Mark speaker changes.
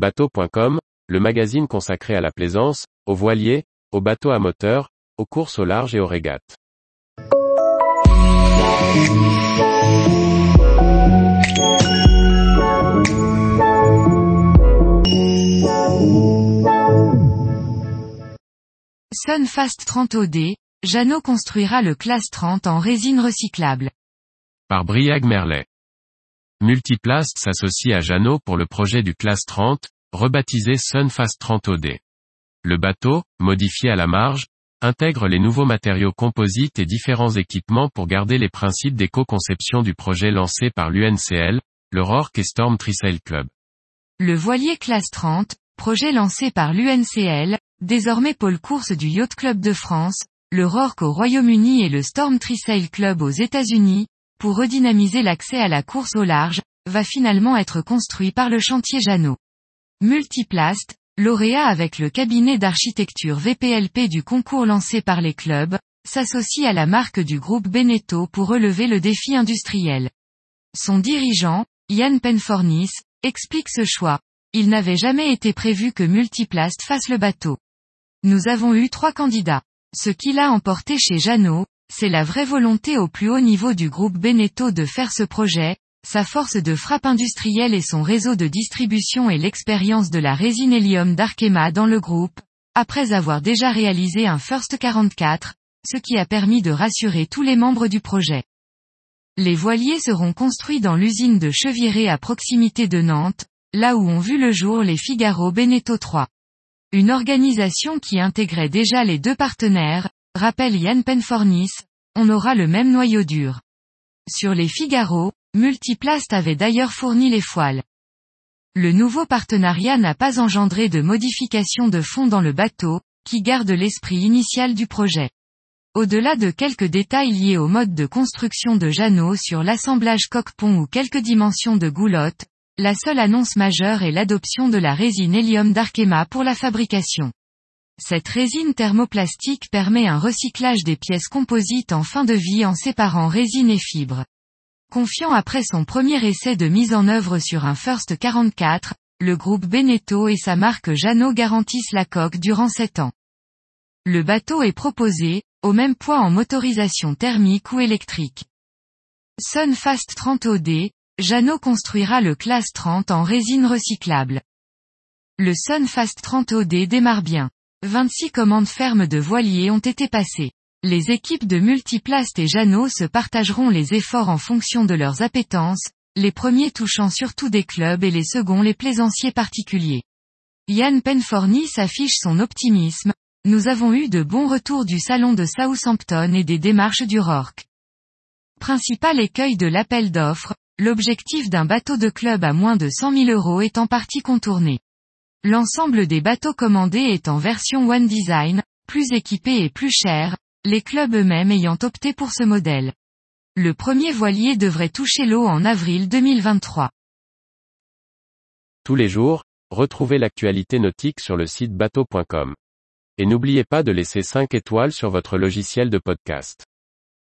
Speaker 1: Bateau.com, le magazine consacré à la plaisance, aux voiliers, aux bateaux à moteur, aux courses au large et aux régates.
Speaker 2: Sunfast 30 OD, Jeannot construira le classe 30 en résine recyclable.
Speaker 1: Par Briag Merlet. Multiplast s'associe à Jeannot pour le projet du classe 30, rebaptisé Sunfast 30 OD. Le bateau, modifié à la marge, intègre les nouveaux matériaux composites et différents équipements pour garder les principes d'éco-conception du projet lancé par l'UNCL, le Rorke et Storm Trisail Club.
Speaker 2: Le voilier classe 30, projet lancé par l'UNCL, désormais pôle course du Yacht Club de France, le Rorke au Royaume-Uni et le Storm Trisail Club aux États-Unis, pour redynamiser l'accès à la course au large, va finalement être construit par le chantier Jeannot. Multiplast, lauréat avec le cabinet d'architecture VPLP du concours lancé par les clubs, s'associe à la marque du groupe Beneteau pour relever le défi industriel. Son dirigeant, Yann Penfornis, explique ce choix. Il n'avait jamais été prévu que Multiplast fasse le bateau. Nous avons eu trois candidats. Ce qu'il a emporté chez Jeannot, c'est la vraie volonté au plus haut niveau du groupe Beneteau de faire ce projet, sa force de frappe industrielle et son réseau de distribution et l'expérience de la résine hélium d'Arkema dans le groupe, après avoir déjà réalisé un First 44, ce qui a permis de rassurer tous les membres du projet. Les voiliers seront construits dans l'usine de Cheviré à proximité de Nantes, là où ont vu le jour les Figaro Beneteau 3. Une organisation qui intégrait déjà les deux partenaires, rappelle Yann Penfornis, on aura le même noyau dur. Sur les Figaro, Multiplast avait d'ailleurs fourni les foiles. Le nouveau partenariat n'a pas engendré de modification de fond dans le bateau, qui garde l'esprit initial du projet. Au-delà de quelques détails liés au mode de construction de Jeannot sur l'assemblage coque-pont ou quelques dimensions de goulotte, la seule annonce majeure est l'adoption de la résine hélium d'Arkema pour la fabrication. Cette résine thermoplastique permet un recyclage des pièces composites en fin de vie en séparant résine et fibre. Confiant après son premier essai de mise en œuvre sur un First 44, le groupe Beneteau et sa marque Jeannot garantissent la coque durant 7 ans. Le bateau est proposé, au même poids en motorisation thermique ou électrique. Sunfast 30 OD, Jeannot construira le classe 30 en résine recyclable. Le Sunfast 30 OD démarre bien. 26 commandes fermes de voiliers ont été passées. Les équipes de Multiplast et Jeannot se partageront les efforts en fonction de leurs appétences, les premiers touchant surtout des clubs et les seconds les plaisanciers particuliers. Yann Penforny s'affiche son optimisme, nous avons eu de bons retours du salon de Southampton et des démarches du Rorke. Principal écueil de l'appel d'offres, l'objectif d'un bateau de club à moins de 100 000 euros est en partie contourné. L'ensemble des bateaux commandés est en version One Design, plus équipé et plus cher, les clubs eux-mêmes ayant opté pour ce modèle. Le premier voilier devrait toucher l'eau en avril 2023.
Speaker 1: Tous les jours, retrouvez l'actualité nautique sur le site bateau.com. Et n'oubliez pas de laisser 5 étoiles sur votre logiciel de podcast.